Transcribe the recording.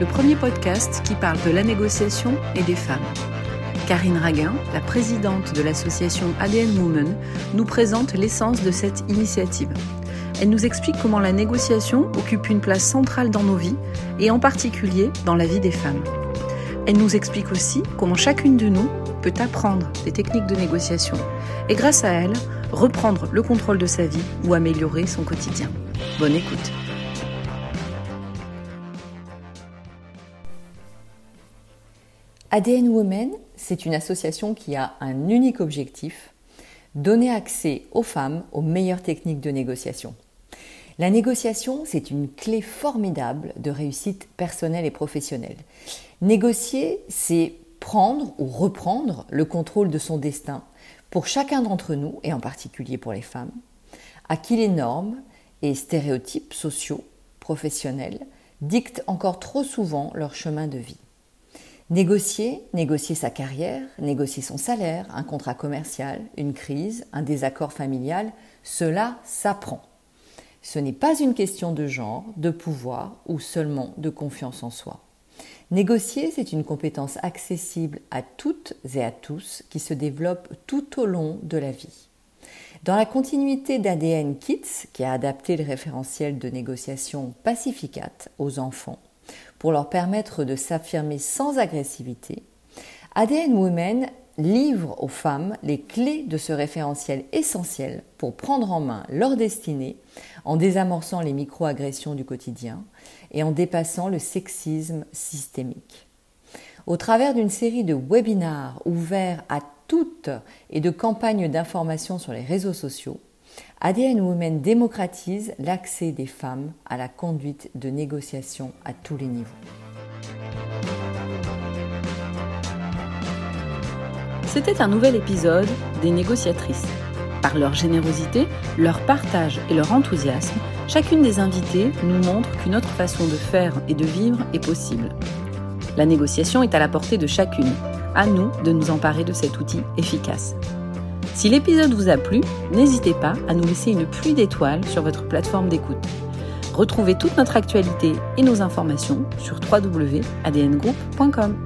le premier podcast qui parle de la négociation et des femmes. Karine Raguin, la présidente de l'association ADN Women, nous présente l'essence de cette initiative. Elle nous explique comment la négociation occupe une place centrale dans nos vies et en particulier dans la vie des femmes. Elle nous explique aussi comment chacune de nous peut apprendre des techniques de négociation et grâce à elle, reprendre le contrôle de sa vie ou améliorer son quotidien. Bonne écoute. ADN Women, c'est une association qui a un unique objectif, donner accès aux femmes aux meilleures techniques de négociation. La négociation, c'est une clé formidable de réussite personnelle et professionnelle. Négocier, c'est prendre ou reprendre le contrôle de son destin pour chacun d'entre nous, et en particulier pour les femmes, à qui les normes et stéréotypes sociaux, professionnels, dictent encore trop souvent leur chemin de vie. Négocier, négocier sa carrière, négocier son salaire, un contrat commercial, une crise, un désaccord familial, cela s'apprend. Ce n'est pas une question de genre, de pouvoir ou seulement de confiance en soi. Négocier, c'est une compétence accessible à toutes et à tous qui se développe tout au long de la vie. Dans la continuité d'ADN Kits, qui a adapté le référentiel de négociation Pacificat aux enfants, pour leur permettre de s'affirmer sans agressivité, ADN Women livre aux femmes les clés de ce référentiel essentiel pour prendre en main leur destinée en désamorçant les micro-agressions du quotidien et en dépassant le sexisme systémique. Au travers d'une série de webinars ouverts à toutes et de campagnes d'information sur les réseaux sociaux, ADN Women démocratise l'accès des femmes à la conduite de négociations à tous les niveaux. C'était un nouvel épisode des négociatrices. Par leur générosité, leur partage et leur enthousiasme, chacune des invitées nous montre qu'une autre façon de faire et de vivre est possible. La négociation est à la portée de chacune. À nous de nous emparer de cet outil efficace. Si l'épisode vous a plu, n'hésitez pas à nous laisser une pluie d'étoiles sur votre plateforme d'écoute. Retrouvez toute notre actualité et nos informations sur www.adngroup.com.